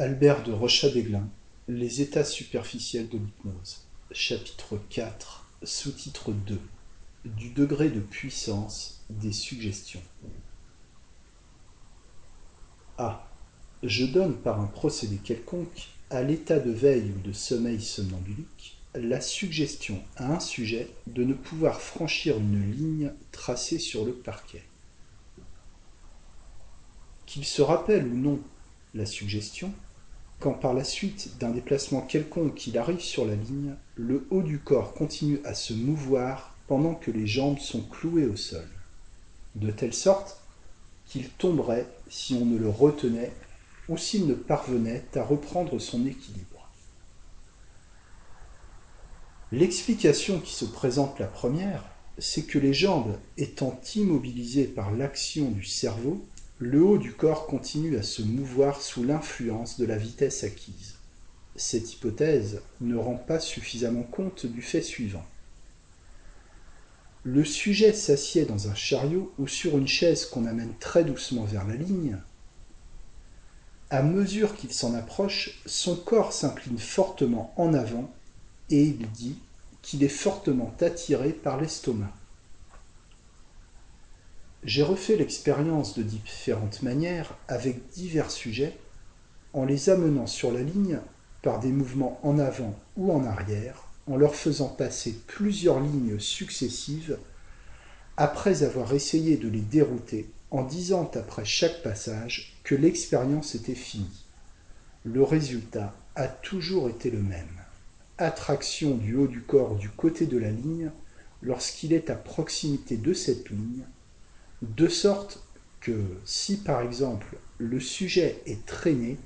Albert de Rochadéglin, Les états superficiels de l'hypnose, chapitre 4, sous-titre 2 Du degré de puissance des suggestions. A. Je donne par un procédé quelconque, à l'état de veille ou de sommeil somnambulique, la suggestion à un sujet de ne pouvoir franchir une ligne tracée sur le parquet. Qu'il se rappelle ou non la suggestion, quand par la suite d'un déplacement quelconque il arrive sur la ligne, le haut du corps continue à se mouvoir pendant que les jambes sont clouées au sol, de telle sorte qu'il tomberait si on ne le retenait ou s'il ne parvenait à reprendre son équilibre. L'explication qui se présente la première, c'est que les jambes étant immobilisées par l'action du cerveau, le haut du corps continue à se mouvoir sous l'influence de la vitesse acquise. Cette hypothèse ne rend pas suffisamment compte du fait suivant. Le sujet s'assied dans un chariot ou sur une chaise qu'on amène très doucement vers la ligne. À mesure qu'il s'en approche, son corps s'incline fortement en avant et il dit qu'il est fortement attiré par l'estomac. J'ai refait l'expérience de différentes manières avec divers sujets, en les amenant sur la ligne par des mouvements en avant ou en arrière, en leur faisant passer plusieurs lignes successives, après avoir essayé de les dérouter en disant après chaque passage que l'expérience était finie. Le résultat a toujours été le même. Attraction du haut du corps du côté de la ligne lorsqu'il est à proximité de cette ligne de sorte que si par exemple le sujet est traîné,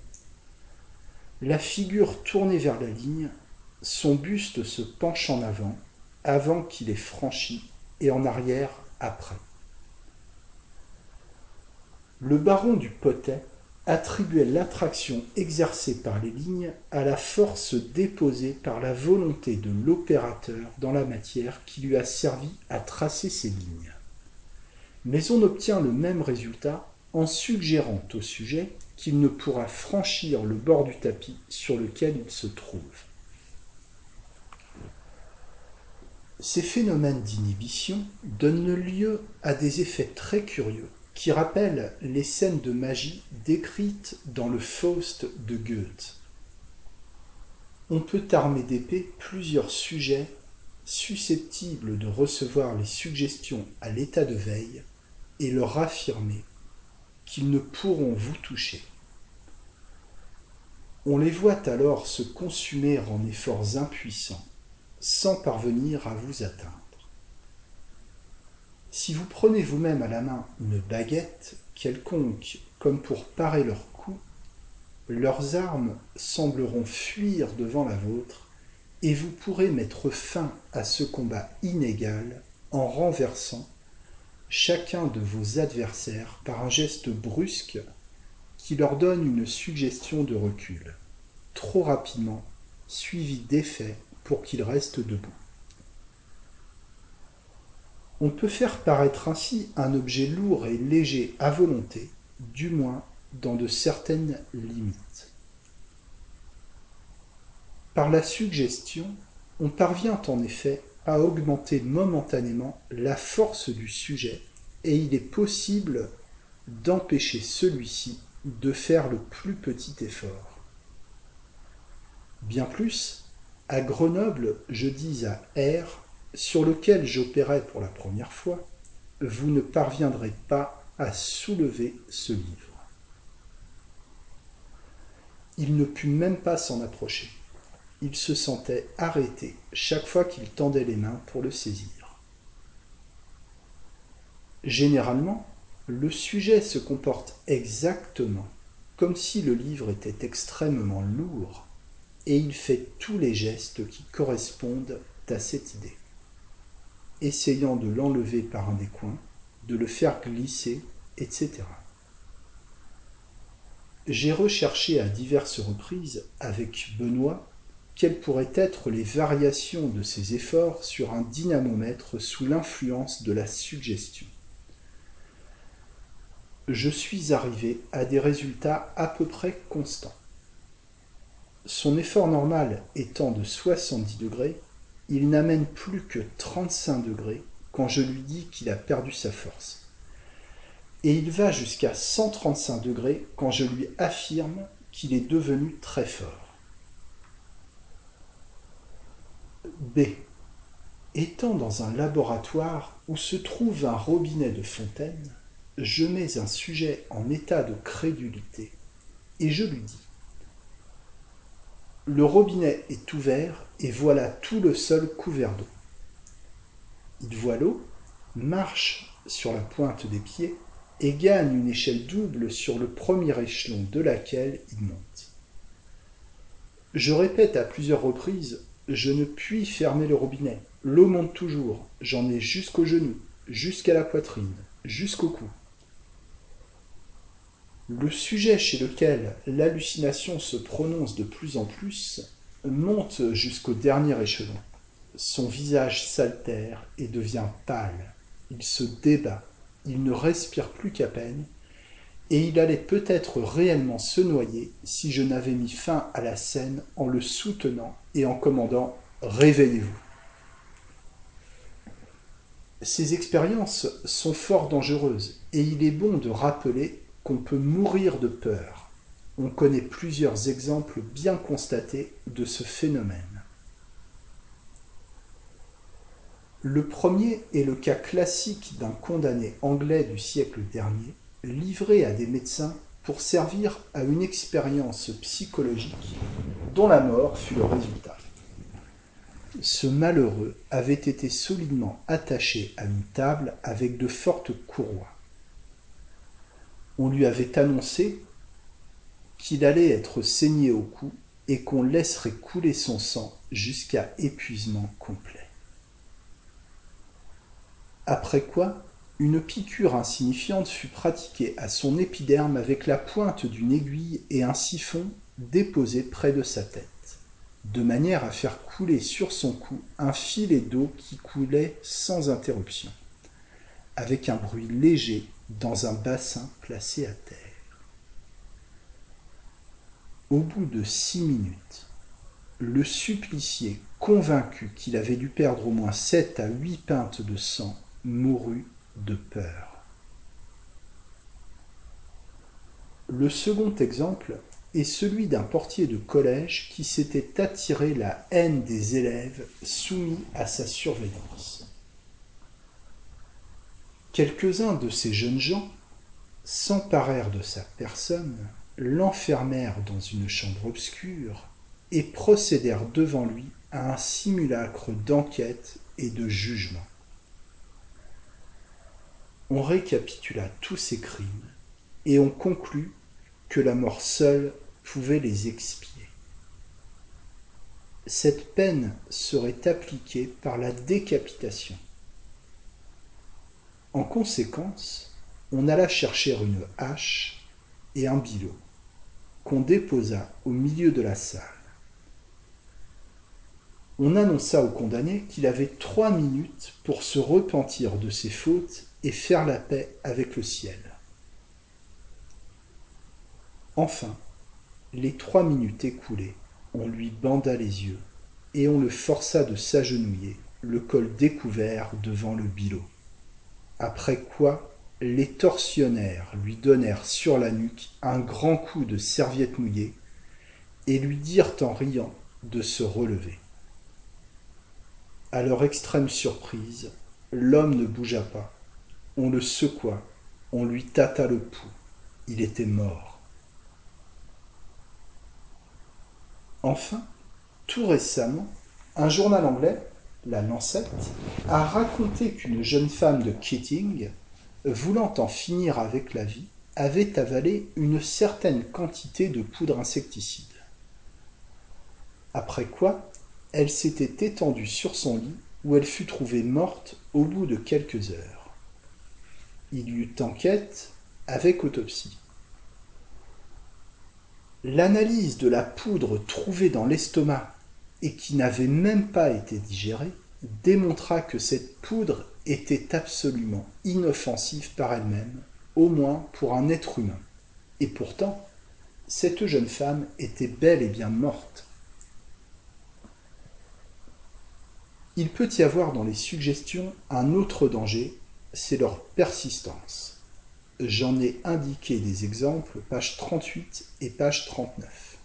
la figure tournée vers la ligne, son buste se penche en avant avant qu'il ait franchi et en arrière après. Le baron du Potet attribuait l'attraction exercée par les lignes à la force déposée par la volonté de l'opérateur dans la matière qui lui a servi à tracer ces lignes mais on obtient le même résultat en suggérant au sujet qu'il ne pourra franchir le bord du tapis sur lequel il se trouve. Ces phénomènes d'inhibition donnent lieu à des effets très curieux qui rappellent les scènes de magie décrites dans le Faust de Goethe. On peut armer d'épée plusieurs sujets susceptibles de recevoir les suggestions à l'état de veille et leur affirmer qu'ils ne pourront vous toucher. On les voit alors se consumer en efforts impuissants, sans parvenir à vous atteindre. Si vous prenez vous-même à la main une baguette quelconque comme pour parer leur coup, leurs armes sembleront fuir devant la vôtre, et vous pourrez mettre fin à ce combat inégal en renversant chacun de vos adversaires par un geste brusque qui leur donne une suggestion de recul, trop rapidement suivi d'effet pour qu'ils restent debout. On peut faire paraître ainsi un objet lourd et léger à volonté, du moins dans de certaines limites. Par la suggestion, on parvient en effet à augmenter momentanément la force du sujet et il est possible d'empêcher celui-ci de faire le plus petit effort. Bien plus, à Grenoble, je dis à R, sur lequel j'opérais pour la première fois, vous ne parviendrez pas à soulever ce livre. Il ne put même pas s'en approcher il se sentait arrêté chaque fois qu'il tendait les mains pour le saisir. Généralement, le sujet se comporte exactement comme si le livre était extrêmement lourd, et il fait tous les gestes qui correspondent à cette idée, essayant de l'enlever par un des coins, de le faire glisser, etc. J'ai recherché à diverses reprises avec Benoît quelles pourraient être les variations de ces efforts sur un dynamomètre sous l'influence de la suggestion? Je suis arrivé à des résultats à peu près constants. Son effort normal étant de 70 degrés, il n'amène plus que 35 degrés quand je lui dis qu'il a perdu sa force. Et il va jusqu'à 135 degrés quand je lui affirme qu'il est devenu très fort. B. Étant dans un laboratoire où se trouve un robinet de fontaine, je mets un sujet en état de crédulité et je lui dis Le robinet est ouvert et voilà tout le sol couvert d'eau. Il voit l'eau, marche sur la pointe des pieds et gagne une échelle double sur le premier échelon de laquelle il monte. Je répète à plusieurs reprises Je ne puis fermer le robinet. L'eau monte toujours. J'en ai jusqu'aux genoux, jusqu'à la poitrine, jusqu'au cou. Le sujet chez lequel l'hallucination se prononce de plus en plus monte jusqu'au dernier échelon. Son visage s'altère et devient pâle. Il se débat, il ne respire plus qu'à peine, et il allait peut-être réellement se noyer si je n'avais mis fin à la scène en le soutenant et en commandant Réveillez-vous. Ces expériences sont fort dangereuses, et il est bon de rappeler qu'on peut mourir de peur. On connaît plusieurs exemples bien constatés de ce phénomène. Le premier est le cas classique d'un condamné anglais du siècle dernier, livré à des médecins pour servir à une expérience psychologique dont la mort fut le résultat. Ce malheureux avait été solidement attaché à une table avec de fortes courroies on lui avait annoncé qu'il allait être saigné au cou et qu'on laisserait couler son sang jusqu'à épuisement complet. Après quoi, une piqûre insignifiante fut pratiquée à son épiderme avec la pointe d'une aiguille et un siphon déposé près de sa tête, de manière à faire couler sur son cou un filet d'eau qui coulait sans interruption, avec un bruit léger dans un bassin placé à terre. Au bout de six minutes, le supplicié, convaincu qu'il avait dû perdre au moins sept à huit pintes de sang, mourut de peur. Le second exemple est celui d'un portier de collège qui s'était attiré la haine des élèves soumis à sa surveillance. Quelques-uns de ces jeunes gens s'emparèrent de sa personne, l'enfermèrent dans une chambre obscure et procédèrent devant lui à un simulacre d'enquête et de jugement. On récapitula tous ces crimes et on conclut que la mort seule pouvait les expier. Cette peine serait appliquée par la décapitation. En conséquence, on alla chercher une hache et un bilot, qu'on déposa au milieu de la salle. On annonça au condamné qu'il avait trois minutes pour se repentir de ses fautes et faire la paix avec le ciel. Enfin, les trois minutes écoulées, on lui banda les yeux et on le força de s'agenouiller, le col découvert devant le bilot après quoi les tortionnaires lui donnèrent sur la nuque un grand coup de serviette mouillée et lui dirent en riant de se relever. À leur extrême surprise, l'homme ne bougea pas. On le secoua, on lui tâta le pouls. Il était mort. Enfin, tout récemment, un journal anglais la Lancette, a raconté qu'une jeune femme de Keating, voulant en finir avec la vie, avait avalé une certaine quantité de poudre insecticide. Après quoi, elle s'était étendue sur son lit où elle fut trouvée morte au bout de quelques heures. Il y eut enquête avec autopsie. L'analyse de la poudre trouvée dans l'estomac et qui n'avait même pas été digérée, démontra que cette poudre était absolument inoffensive par elle-même, au moins pour un être humain. Et pourtant, cette jeune femme était bel et bien morte. Il peut y avoir dans les suggestions un autre danger, c'est leur persistance. J'en ai indiqué des exemples, page 38 et page 39.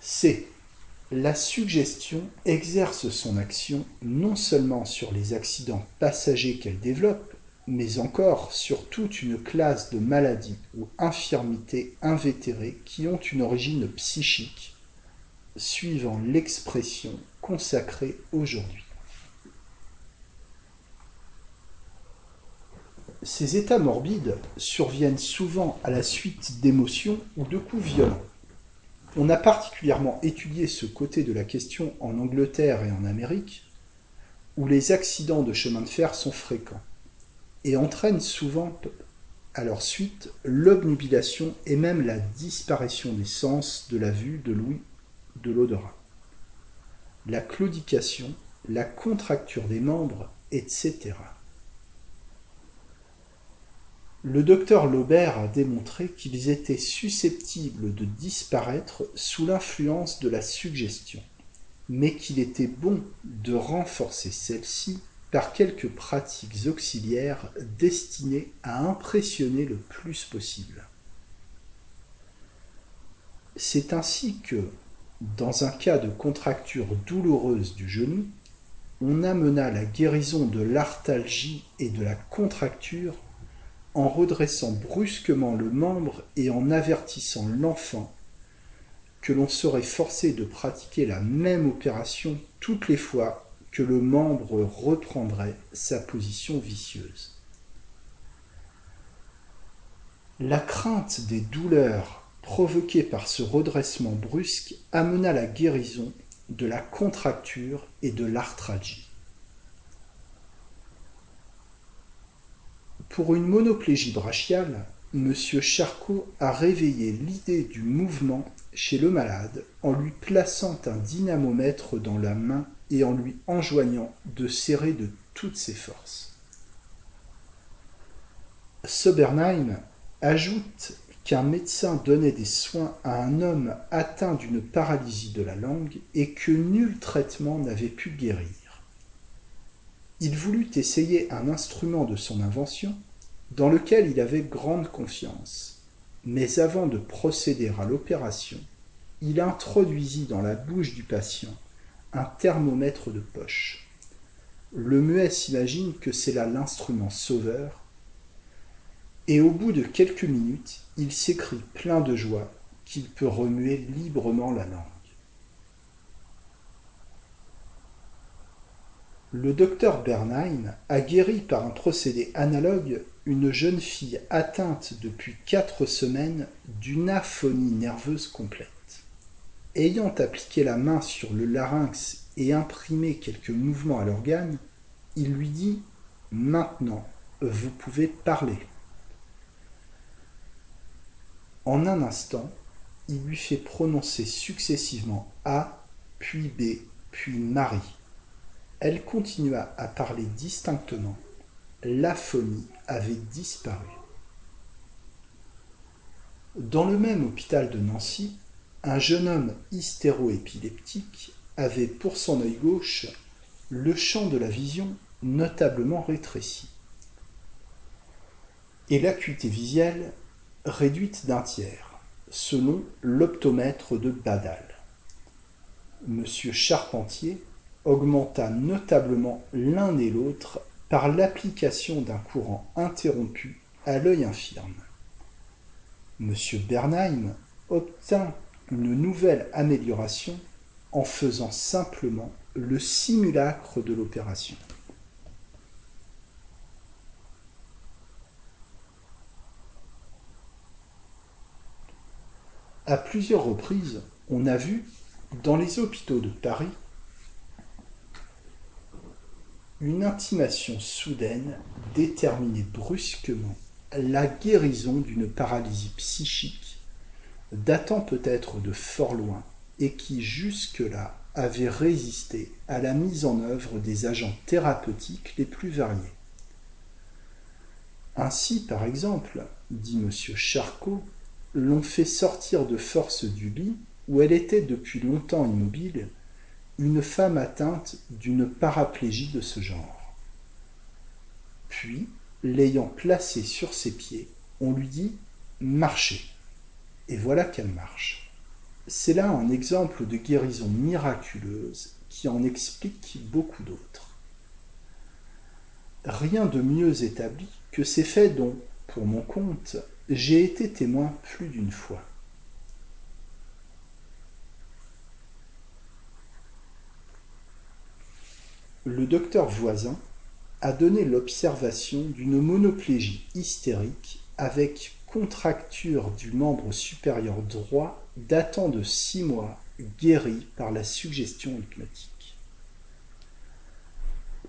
C. La suggestion exerce son action non seulement sur les accidents passagers qu'elle développe, mais encore sur toute une classe de maladies ou infirmités invétérées qui ont une origine psychique, suivant l'expression consacrée aujourd'hui. Ces états morbides surviennent souvent à la suite d'émotions ou de coups violents. On a particulièrement étudié ce côté de la question en Angleterre et en Amérique, où les accidents de chemin de fer sont fréquents et entraînent souvent à leur suite l'obnubilation et même la disparition des sens de la vue, de l'ouïe, de l'odorat. La claudication, la contracture des membres, etc. Le docteur Laubert a démontré qu'ils étaient susceptibles de disparaître sous l'influence de la suggestion, mais qu'il était bon de renforcer celle-ci par quelques pratiques auxiliaires destinées à impressionner le plus possible. C'est ainsi que, dans un cas de contracture douloureuse du genou, on amena la guérison de l'arthalgie et de la contracture en redressant brusquement le membre et en avertissant l'enfant que l'on serait forcé de pratiquer la même opération toutes les fois que le membre reprendrait sa position vicieuse. La crainte des douleurs provoquées par ce redressement brusque amena la guérison de la contracture et de l'arthralgie. Pour une monoplégie brachiale, M. Charcot a réveillé l'idée du mouvement chez le malade en lui plaçant un dynamomètre dans la main et en lui enjoignant de serrer de toutes ses forces. Sobernheim ajoute qu'un médecin donnait des soins à un homme atteint d'une paralysie de la langue et que nul traitement n'avait pu guérir. Il voulut essayer un instrument de son invention dans lequel il avait grande confiance, mais avant de procéder à l'opération, il introduisit dans la bouche du patient un thermomètre de poche. Le muet s'imagine que c'est là l'instrument sauveur, et au bout de quelques minutes, il s'écrie plein de joie qu'il peut remuer librement la Le docteur Bernheim a guéri par un procédé analogue une jeune fille atteinte depuis quatre semaines d'une aphonie nerveuse complète. Ayant appliqué la main sur le larynx et imprimé quelques mouvements à l'organe, il lui dit Maintenant, vous pouvez parler. En un instant, il lui fait prononcer successivement A, puis B, puis Marie. Elle continua à parler distinctement. L'aphonie avait disparu. Dans le même hôpital de Nancy, un jeune homme hystéroépileptique avait pour son œil gauche le champ de la vision notablement rétréci et l'acuité visuelle réduite d'un tiers, selon l'optomètre de Badal. Monsieur Charpentier augmenta notablement l'un et l'autre par l'application d'un courant interrompu à l'œil infirme. M. Bernheim obtint une nouvelle amélioration en faisant simplement le simulacre de l'opération. À plusieurs reprises, on a vu, dans les hôpitaux de Paris, une intimation soudaine déterminait brusquement la guérison d'une paralysie psychique datant peut-être de fort loin et qui jusque-là avait résisté à la mise en œuvre des agents thérapeutiques les plus variés. Ainsi, par exemple, dit M. Charcot, l'on fait sortir de force du lit, où elle était depuis longtemps immobile, une femme atteinte d'une paraplégie de ce genre. Puis, l'ayant placée sur ses pieds, on lui dit Marchez. Et voilà qu'elle marche. C'est là un exemple de guérison miraculeuse qui en explique beaucoup d'autres. Rien de mieux établi que ces faits dont, pour mon compte, j'ai été témoin plus d'une fois. Le docteur Voisin a donné l'observation d'une monoplégie hystérique avec contracture du membre supérieur droit datant de six mois, guérie par la suggestion hypnotique.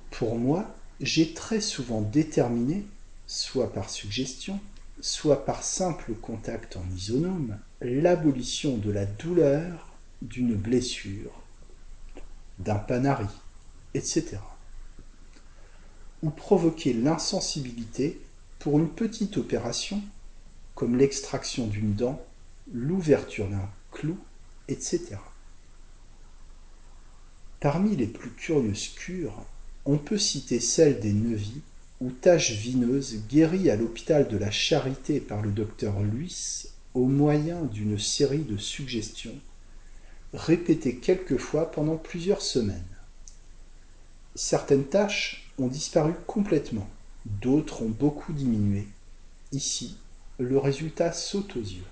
Pour moi, j'ai très souvent déterminé, soit par suggestion, soit par simple contact en isonome, l'abolition de la douleur d'une blessure, d'un panari, etc. Ou provoquer l'insensibilité pour une petite opération comme l'extraction d'une dent, l'ouverture d'un clou, etc. Parmi les plus curieuses cures, on peut citer celle des nevis ou taches vineuses guéries à l'hôpital de la Charité par le docteur Luis au moyen d'une série de suggestions répétées quelquefois pendant plusieurs semaines. Certaines taches ont disparu complètement, d'autres ont beaucoup diminué. Ici, le résultat saute aux yeux.